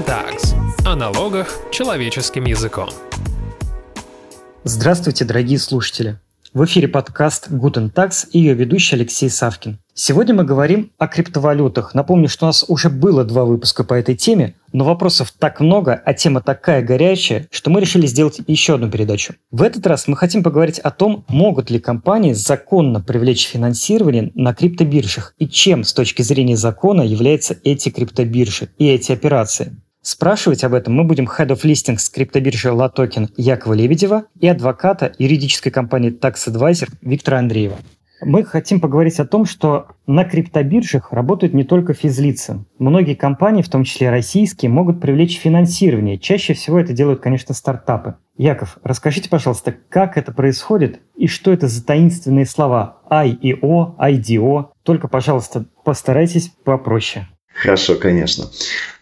Tags о налогах человеческим языком. Здравствуйте, дорогие слушатели! В эфире подкаст Guten Tax и ее ведущий Алексей Савкин. Сегодня мы говорим о криптовалютах. Напомню, что у нас уже было два выпуска по этой теме, но вопросов так много, а тема такая горячая, что мы решили сделать еще одну передачу. В этот раз мы хотим поговорить о том, могут ли компании законно привлечь финансирование на криптобиржах и чем с точки зрения закона являются эти криптобиржи и эти операции. Спрашивать об этом мы будем Head of Listings криптобиржи LaToken Якова Лебедева и адвоката юридической компании Tax Advisor Виктора Андреева. Мы хотим поговорить о том, что на криптобиржах работают не только физлицы. Многие компании, в том числе российские, могут привлечь финансирование. Чаще всего это делают, конечно, стартапы. Яков, расскажите, пожалуйста, как это происходит и что это за таинственные слова IEO, IDO? Только, пожалуйста, постарайтесь попроще. Хорошо, конечно.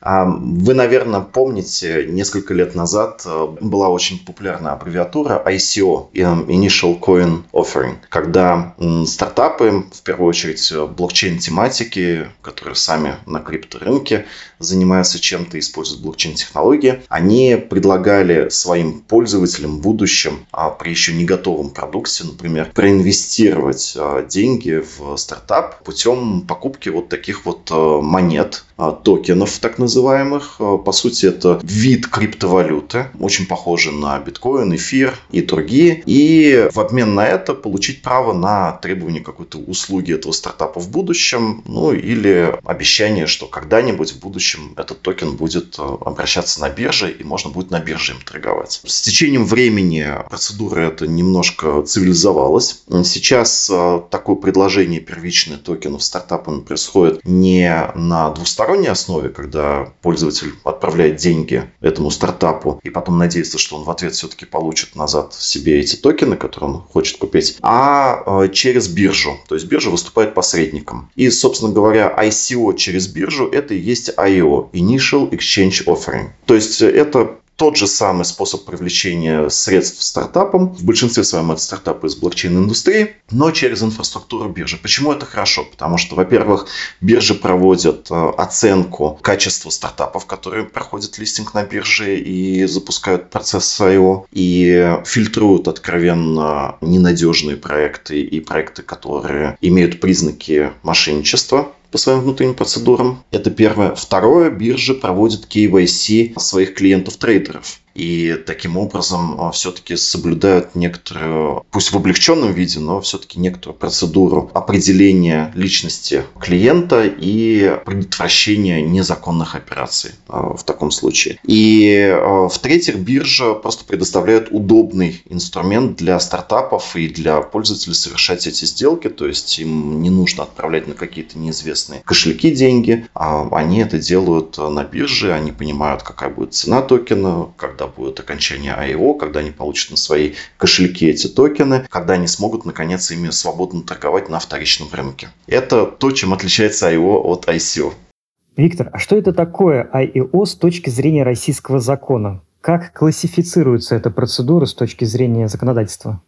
А, вы, наверное, помните, несколько лет назад э, была очень популярная аббревиатура ICO, Initial Coin Offering, когда стартапы, в первую очередь э, блокчейн-тематики, которые сами на крипторынке занимаются чем-то, используют блокчейн-технологии, они предлагали своим пользователям в будущем а, при еще не готовом продукте, например, проинвестировать деньги в стартап путем покупки вот таких вот э, монет, токенов так называемых. Э, по сути, это вид криптовалюты, очень похожий на биткоин, эфир и другие. И в обмен на это получить право на требование какой-то услуги этого стартапа в будущем, ну или обещание, что когда-нибудь в будущем этот токен будет э, обращаться на бирже и можно будет на бирже им торговать. С течением времени процедура эта немножко цивилизовалась. Сейчас такое предложение первичных токенов стартапами происходит не на двусторонней основе, когда пользователь отправляет деньги этому стартапу и потом надеется, что он в ответ все-таки получит назад себе эти токены, которые он хочет купить, а э, через биржу. То есть биржа выступает посредником. И, собственно говоря, ICO через биржу это и есть IO, Initial Exchange Offering. То есть это тот же самый способ привлечения средств стартапам. В большинстве своем это стартапы из блокчейн-индустрии, но через инфраструктуру биржи. Почему это хорошо? Потому что, во-первых, биржи проводят э, оценку качества стартапов, которые проходят листинг на бирже и запускают процесс IO, и фильтруют откровенно ненадежные проекты и проекты, которые имеют признаки мошенничества по своим внутренним процедурам. Это первое. Второе, биржа проводит KYC своих клиентов-трейдеров и таким образом а, все-таки соблюдают некоторую, пусть в облегченном виде, но все-таки некоторую процедуру определения личности клиента и предотвращения незаконных операций а, в таком случае. И а, в-третьих, биржа просто предоставляет удобный инструмент для стартапов и для пользователей совершать эти сделки, то есть им не нужно отправлять на какие-то неизвестные кошельки деньги, а они это делают на бирже, они понимают, какая будет цена токена, когда будет окончание IO, когда они получат на свои кошельки эти токены, когда они смогут наконец ими свободно торговать на вторичном рынке. Это то, чем отличается IO от ICO. Виктор, а что это такое IEO с точки зрения российского закона? Как классифицируется эта процедура с точки зрения законодательства?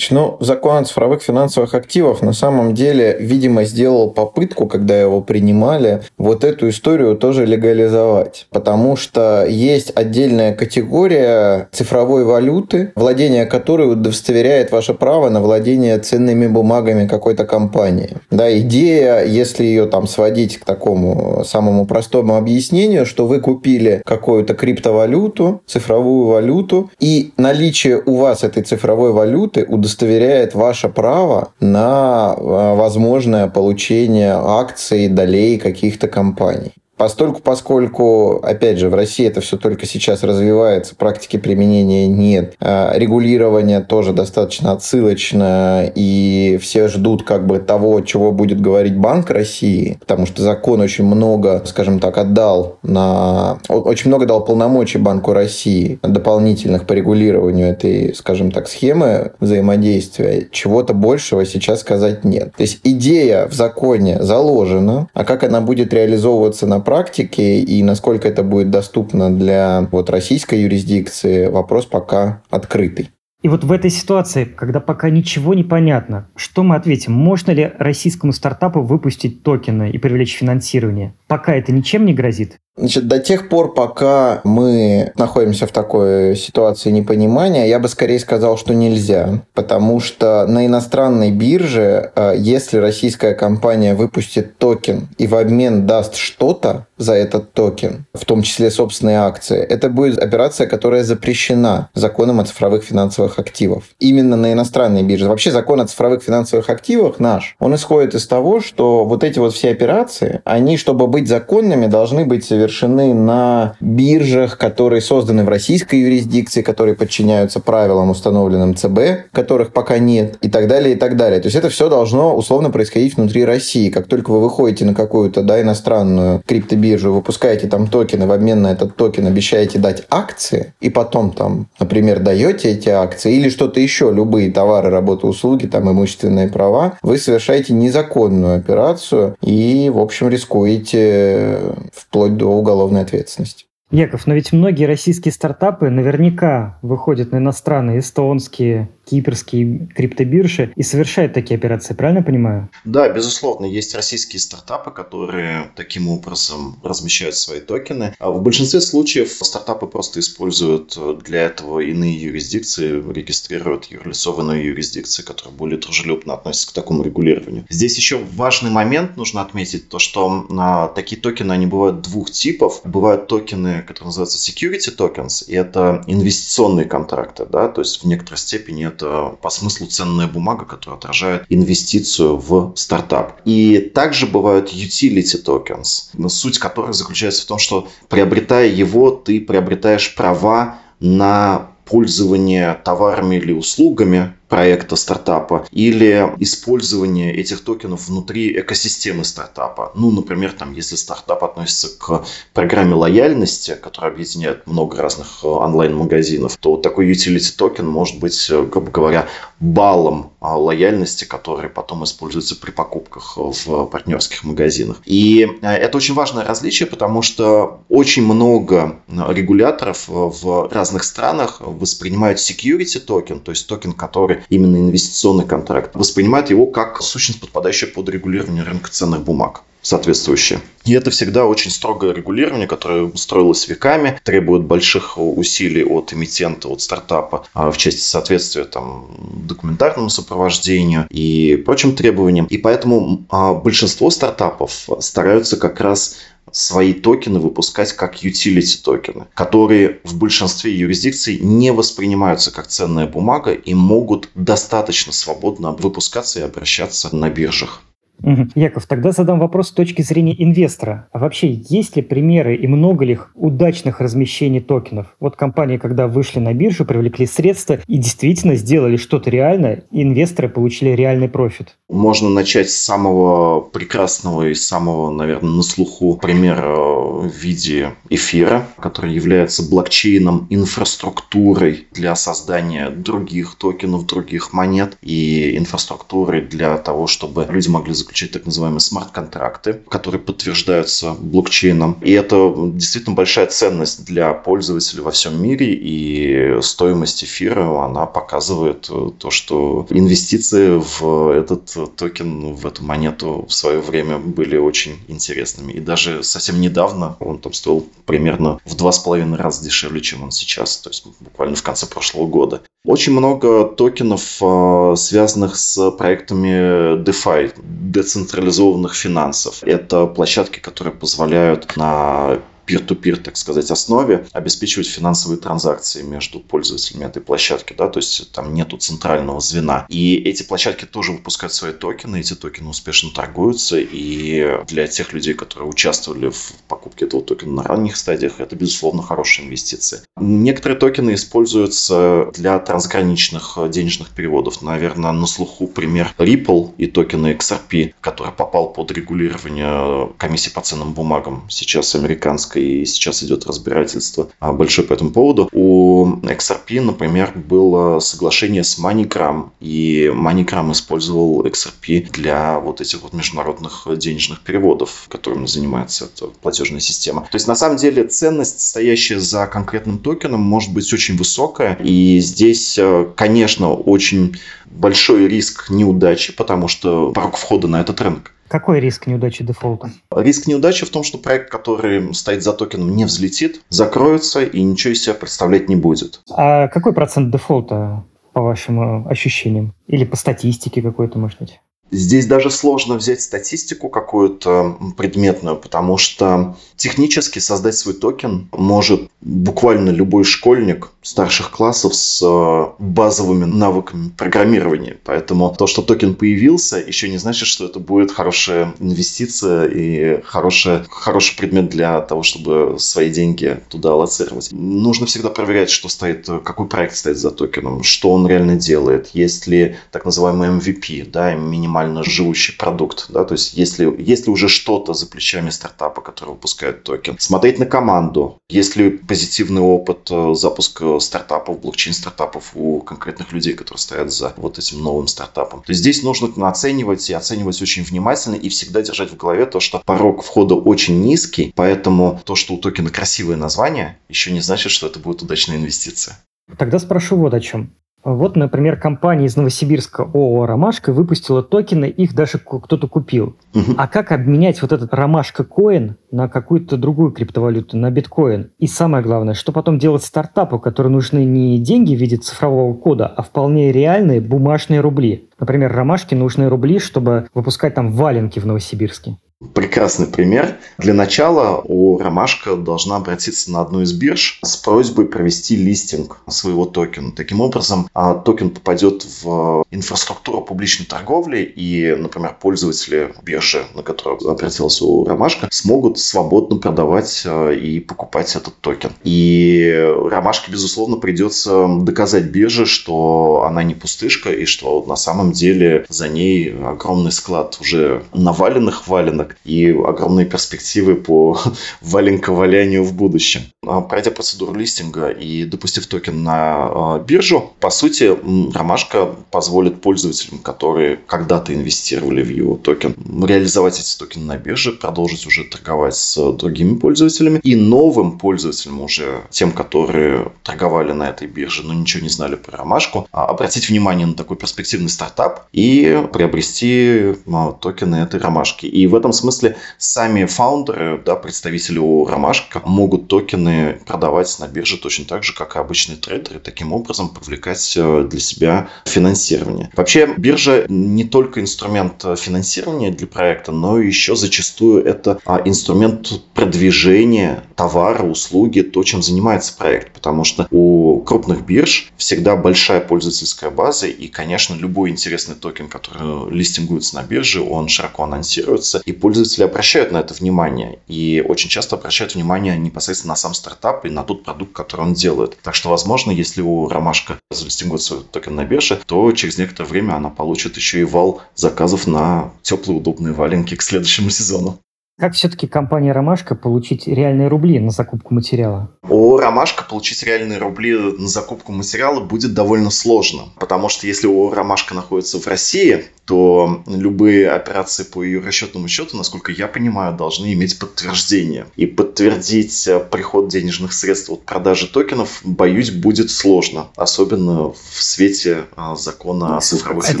Ну, закон о цифровых финансовых активах на самом деле, видимо, сделал попытку, когда его принимали, вот эту историю тоже легализовать. Потому что есть отдельная категория цифровой валюты, владение которой удостоверяет ваше право на владение ценными бумагами какой-то компании. Да, идея, если ее там сводить к такому самому простому объяснению, что вы купили какую-то криптовалюту, цифровую валюту, и наличие у вас этой цифровой валюты удостоверяет удостоверяет ваше право на э, возможное получение акций, долей каких-то компаний. Постольку, поскольку, опять же, в России это все только сейчас развивается, практики применения нет, а регулирование тоже достаточно отсылочно, и все ждут как бы того, чего будет говорить Банк России, потому что закон очень много, скажем так, отдал на... Очень много дал полномочий Банку России дополнительных по регулированию этой, скажем так, схемы взаимодействия. Чего-то большего сейчас сказать нет. То есть идея в законе заложена, а как она будет реализовываться на практике и насколько это будет доступно для вот российской юрисдикции, вопрос пока открытый. И вот в этой ситуации, когда пока ничего не понятно, что мы ответим? Можно ли российскому стартапу выпустить токены и привлечь финансирование? Пока это ничем не грозит? Значит, до тех пор, пока мы находимся в такой ситуации непонимания, я бы скорее сказал, что нельзя. Потому что на иностранной бирже, э, если российская компания выпустит токен и в обмен даст что-то за этот токен, в том числе собственные акции, это будет операция, которая запрещена законом о цифровых финансовых активах. Именно на иностранной бирже. Вообще закон о цифровых финансовых активах наш, он исходит из того, что вот эти вот все операции, они, чтобы быть законными, должны быть совершены совершены на биржах, которые созданы в российской юрисдикции, которые подчиняются правилам, установленным ЦБ, которых пока нет, и так далее, и так далее. То есть это все должно условно происходить внутри России. Как только вы выходите на какую-то да, иностранную криптобиржу, выпускаете там токены, в обмен на этот токен обещаете дать акции, и потом там, например, даете эти акции или что-то еще, любые товары, работы, услуги, там имущественные права, вы совершаете незаконную операцию и, в общем, рискуете вплоть до уголовной ответственности. Яков, но ведь многие российские стартапы наверняка выходят на иностранные, эстонские, кипрские криптобиржи и совершают такие операции, правильно понимаю? Да, безусловно, есть российские стартапы, которые таким образом размещают свои токены. А в большинстве случаев стартапы просто используют для этого иные юрисдикции, регистрируют юрлицованные юрисдикции, которые более дружелюбно относятся к такому регулированию. Здесь еще важный момент нужно отметить, то что а, такие токены, они бывают двух типов. Бывают токены, которые называются security tokens, и это инвестиционные контракты, да, то есть в некоторой степени это по смыслу ценная бумага, которая отражает инвестицию в стартап. И также бывают utility tokens, суть которых заключается в том, что приобретая его, ты приобретаешь права на пользование товарами или услугами, проекта стартапа или использование этих токенов внутри экосистемы стартапа. Ну, например, там, если стартап относится к программе лояльности, которая объединяет много разных э, онлайн-магазинов, то такой utility токен может быть, э, грубо говоря, баллом а, лояльности, который потом используется при покупках в партнерских магазинах. И э, это очень важное различие, потому что очень много регуляторов в разных странах воспринимают security токен, то есть токен, который именно инвестиционный контракт, воспринимает его как сущность, подпадающая под регулирование рынка ценных бумаг соответствующие. И это всегда очень строгое регулирование, которое строилось веками, требует больших усилий от эмитента, от стартапа а, в части соответствия там, документарному сопровождению и прочим требованиям. И поэтому а, большинство стартапов стараются как раз свои токены выпускать как utility токены, которые в большинстве юрисдикций не воспринимаются как ценная бумага и могут достаточно свободно выпускаться и обращаться на биржах. Угу. Яков, тогда задам вопрос с точки зрения инвестора. А вообще есть ли примеры и много ли удачных размещений токенов? Вот компании, когда вышли на биржу, привлекли средства и действительно сделали что-то реальное, и инвесторы получили реальный профит. Можно начать с самого прекрасного и самого, наверное, на слуху примера в виде эфира, который является блокчейном, инфраструктурой для создания других токенов, других монет и инфраструктурой для того, чтобы люди могли заключать так называемые смарт-контракты, которые подтверждаются блокчейном. И это действительно большая ценность для пользователей во всем мире, и стоимость эфира, она показывает то, что инвестиции в этот токен, в эту монету в свое время были очень интересными. И даже совсем недавно он там стоил примерно в два с половиной раза дешевле, чем он сейчас, то есть буквально в конце прошлого года. Очень много токенов, а, связанных с проектами DeFi, децентрализованных финансов. Это площадки, которые позволяют на peer-to-peer, так сказать, основе обеспечивать финансовые транзакции между пользователями этой площадки, да, то есть там нету центрального звена. И эти площадки тоже выпускают свои токены, эти токены успешно торгуются, и для тех людей, которые участвовали в покупке этого токена на ранних стадиях, это, безусловно, хорошая инвестиция. Некоторые токены используются для трансграничных денежных переводов. Наверное, на слуху пример Ripple и токены XRP, который попал под регулирование комиссии по ценным бумагам, сейчас американской и сейчас идет разбирательство а, большое по этому поводу. У XRP, например, было соглашение с MoneyGram, и MoneyGram использовал XRP для вот этих вот международных денежных переводов, которыми занимается эта платежная система. То есть, на самом деле, ценность, стоящая за конкретным токеном, может быть очень высокая, и здесь, э, конечно, очень большой риск неудачи, потому что порог входа на этот рынок Какой риск неудачи дефолта? Риск неудачи в том, что проект, который стоит за токеном, не взлетит, закроется и ничего из себя представлять не будет. А какой процент дефолта, по вашим ощущениям? Или по статистике какой-то, может быть? Здесь даже сложно взять статистику какую-то предметную, потому что технически создать свой токен может буквально любой школьник старших классов с э, базовыми навыками программирования. Поэтому то, что токен появился, еще не значит, что это будет хорошая инвестиция и хороший, хороший предмет для того, чтобы свои деньги туда аллоцировать. Нужно всегда проверять, что стоит, какой проект стоит за токеном, что он реально делает, есть ли так называемый MVP, да, минимальный максимально живущий продукт. Да? То есть если, если уже что-то за плечами стартапа, который выпускает токен. Смотреть на команду. Есть ли позитивный опыт э, запуска стартапов, блокчейн-стартапов у конкретных людей, которые стоят за вот этим новым стартапом. То есть здесь нужно оценивать и оценивать очень внимательно и всегда держать в голове то, что порог входа очень низкий, поэтому то, что у токена красивое название, еще не значит, что это будет удачная инвестиция. Тогда спрошу вот о чем. Вот, например, компания из Новосибирска ООО «Ромашка» выпустила токены, их даже кто-то купил. Угу. А как обменять вот этот «Ромашка coin» на какую-то другую криптовалюту, на биткоин? И самое главное, что потом делать стартапу, которым нужны не деньги в виде цифрового кода, а вполне реальные бумажные рубли? Например, «Ромашке» нужны рубли, чтобы выпускать там валенки в Новосибирске. Прекрасный пример. Для начала ООО «Ромашка» должна обратиться на одну из бирж с просьбой провести листинг своего токена. Таким образом, а, токен попадет в инфраструктуру публичной торговли, и, например, пользователи биржи, на которую обратился ООО «Ромашка», смогут свободно продавать а, и покупать этот токен. И Ромашке, безусловно, придется доказать бирже, что она не пустышка, и что на самом деле за ней огромный склад уже наваленных валенок, рынок и огромные перспективы по валенковалянию в будущем. А, пройдя процедуру листинга и допустив токен на а, биржу, по сути, Ромашка позволит пользователям, которые когда-то инвестировали в его токен, реализовать эти токены на бирже, продолжить уже торговать с другими пользователями и новым пользователям уже, тем, которые торговали на этой бирже, но ничего не знали про Ромашку, а, обратить внимание на такой перспективный стартап и приобрести токены этой Ромашки. И в этом смысле сами фаундеры, да, представители у Ромашка могут токены продавать на бирже точно так же, как и обычные трейдеры, таким образом привлекать э, для себя финансирование. Вообще, биржа не только инструмент финансирования для проекта, но еще зачастую это а, инструмент продвижения товара, услуги, то, чем занимается проект. Потому что у крупных бирж всегда большая пользовательская база, и, конечно, любой интересный токен, который листингуется на бирже, он широко анонсируется, и пользователи обращают на это внимание. И очень часто обращают внимание непосредственно на сам стартап и на тот продукт, который он делает. Так что, возможно, если ООО «Ромашка» залистингует токен на бирже, то через некоторое время она получит еще и вал заказов на теплые удобные валенки к следующему сезону. Как все-таки компания «Ромашка» получить реальные рубли на закупку материала? У «Ромашка» получить реальные рубли на закупку материала будет довольно сложно. Потому что если у «Ромашка» находится в России, то любые операции по ее расчетному счету, насколько я понимаю, должны иметь подтверждение. И подтвердить э, приход денежных средств от продажи токенов, боюсь, будет сложно. Особенно в свете э, закона о цифровых Это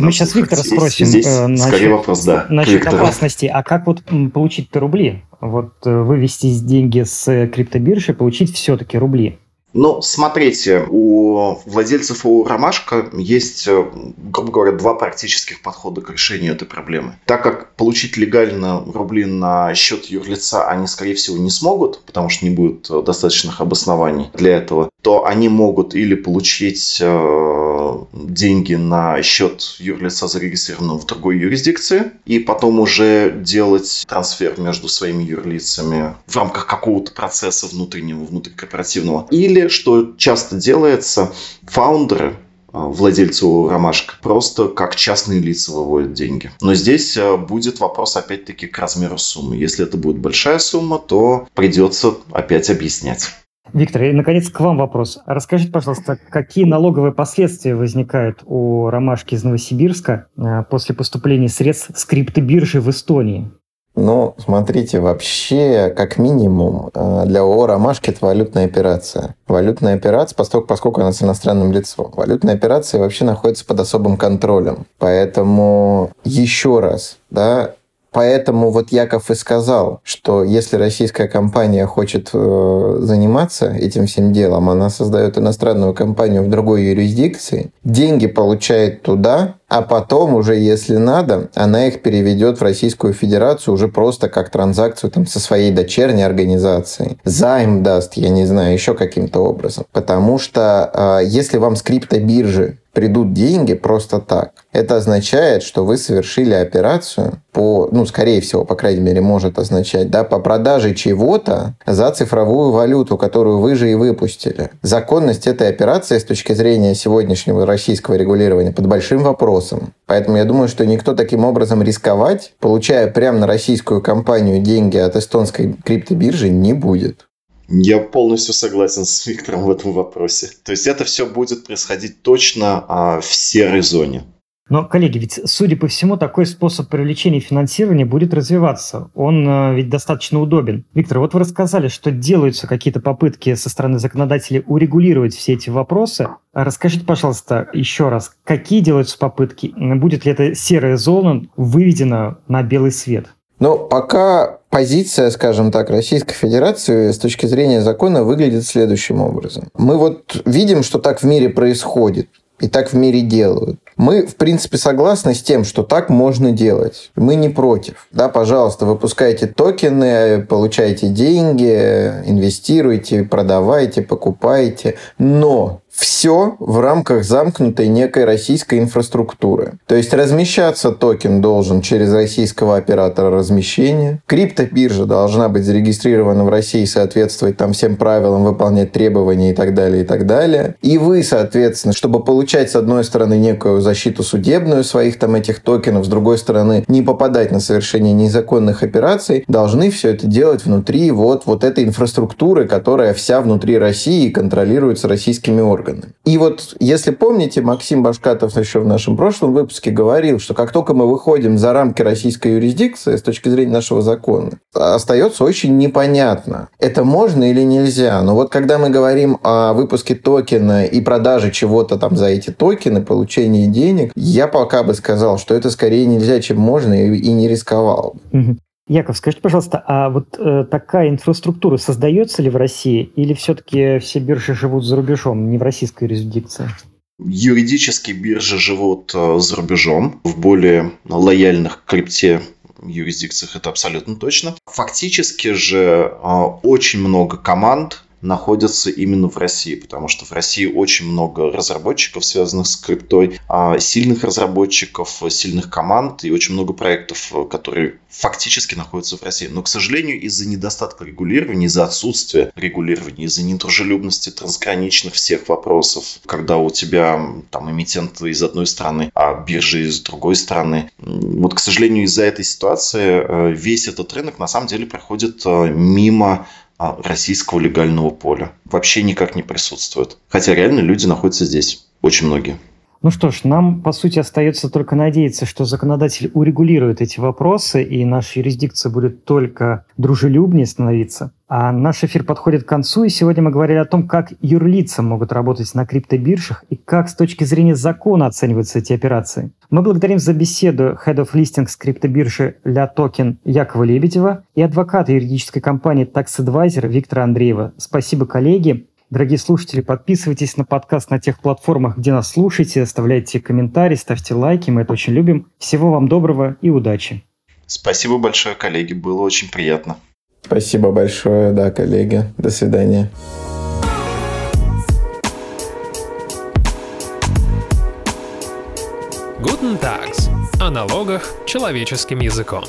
мы сейчас Виктора спросим. Здесь э, насчет, скорее вопрос, да. Насчет опасности. А как вот получить-то рубли. Вот э, вывести деньги с криптобиржи, получить все-таки рубли. Ну, смотрите, у владельцев у Ромашка есть, э, грубо говоря, два практических подхода к решению этой проблемы. Так как получить легально рубли на счет юрлица они, скорее всего, не смогут, потому что не будет э, достаточных обоснований для этого, то они могут или получить э, деньги на счет юрлица, зарегистрированного в другой юрисдикции, и потом уже делать трансфер между своими юрлицами в рамках какого-то процесса внутреннего, внутрикорпоративного. Или что часто делается, фаундеры, а, владельцу ромашка просто как частные лица выводят деньги. Но здесь а, будет вопрос опять-таки к размеру суммы. Если это будет большая сумма, то придется опять объяснять. Виктор, и наконец к вам вопрос. Расскажите, пожалуйста, какие налоговые последствия возникают у ромашки из Новосибирска а, после поступления средств с криптобиржи в Эстонии? Ну, смотрите, вообще, как минимум, э, для ООО «Ромашки» это валютная операция. Валютная операция, поскольку, поскольку она с иностранным лицом. Валютная операция вообще находится под особым контролем. Поэтому еще раз, да, Поэтому вот Яков и сказал, что если российская компания хочет э, заниматься этим всем делом, она создает иностранную компанию в другой юрисдикции, деньги получает туда, а потом уже, если надо, она их переведет в Российскую Федерацию уже просто как транзакцию там, со своей дочерней организацией. Займ даст, я не знаю, еще каким-то образом. Потому что э, если вам с криптобиржи придут деньги просто так. Это означает, что вы совершили операцию по, ну, скорее всего, по крайней мере, может означать, да, по продаже чего-то за цифровую валюту, которую вы же и выпустили. Законность этой операции с точки зрения сегодняшнего российского регулирования под большим вопросом. Поэтому я думаю, что никто таким образом рисковать, получая прямо на российскую компанию деньги от эстонской криптобиржи, не будет. Я полностью согласен с Виктором в этом вопросе. То есть это все будет происходить точно а, в серой зоне. Но, коллеги, ведь, судя по всему, такой способ привлечения финансирования будет развиваться. Он э, ведь достаточно удобен. Виктор, вот вы рассказали, что делаются какие-то попытки со стороны законодателей урегулировать все эти вопросы. А расскажите, пожалуйста, еще раз, какие делаются попытки? Будет ли эта серая зона выведена на белый свет? Ну, пока позиция, скажем так, Российской Федерации с точки зрения закона выглядит следующим образом. Мы вот видим, что так в мире происходит и так в мире делают. Мы, в принципе, согласны с тем, что так можно делать. Мы не против. Да, пожалуйста, выпускайте токены, получайте деньги, инвестируйте, продавайте, покупайте. Но все в рамках замкнутой некой российской инфраструктуры. То есть размещаться токен должен через российского оператора размещения. Криптобиржа должна быть зарегистрирована в России, соответствовать там всем правилам, выполнять требования и так далее, и так далее. И вы, соответственно, чтобы получать с одной стороны некую защиту судебную своих там этих токенов, с другой стороны не попадать на совершение незаконных операций, должны все это делать внутри вот, вот этой инфраструктуры, которая вся внутри России и контролируется российскими органами органы. И вот, если помните, Максим Башкатов еще в нашем прошлом выпуске говорил, что как только мы выходим за рамки российской юрисдикции с точки зрения нашего закона, остается очень непонятно, это можно или нельзя. Но вот когда мы говорим о выпуске токена и продаже чего-то там за эти токены, получении денег, я пока бы сказал, что это скорее нельзя, чем можно, и не рисковал. Яков, скажите, пожалуйста, а вот э, такая инфраструктура создается ли в России или все-таки все биржи живут за рубежом, не в российской юрисдикции? Юридически биржи живут э, за рубежом, в более лояльных крипте юрисдикциях это абсолютно точно. Фактически же э, очень много команд находятся именно в России, потому что в России очень много разработчиков, связанных с криптой, а, сильных разработчиков, сильных команд и очень много проектов, которые фактически находятся в России. Но, к сожалению, из-за недостатка регулирования, из-за отсутствия регулирования, из-за недружелюбности трансграничных всех вопросов, когда у тебя там эмитенты из одной страны, а биржи из другой страны, вот, к сожалению, из-за этой ситуации э, весь этот рынок на самом деле проходит э, мимо российского легального поля. Вообще никак не присутствует. Хотя реально люди находятся здесь. Очень многие. Ну что ж, нам, по сути, остается только надеяться, что законодатель урегулирует эти вопросы, и наша юрисдикция будет только дружелюбнее становиться. А наш эфир подходит к концу, и сегодня мы говорили о том, как юрлица могут работать на криптобиржах и как с точки зрения закона оцениваются эти операции. Мы благодарим за беседу Head of Listings криптобиржи Ля Токен Якова Лебедева и адвоката юридической компании Tax Advisor Виктора Андреева. Спасибо, коллеги. Дорогие слушатели, подписывайтесь на подкаст на тех платформах, где нас слушаете, оставляйте комментарии, ставьте лайки, мы это очень любим. Всего вам доброго и удачи. Спасибо большое, коллеги, было очень приятно. Спасибо большое, да, коллеги. До свидания. Guten Tags. О налогах человеческим языком.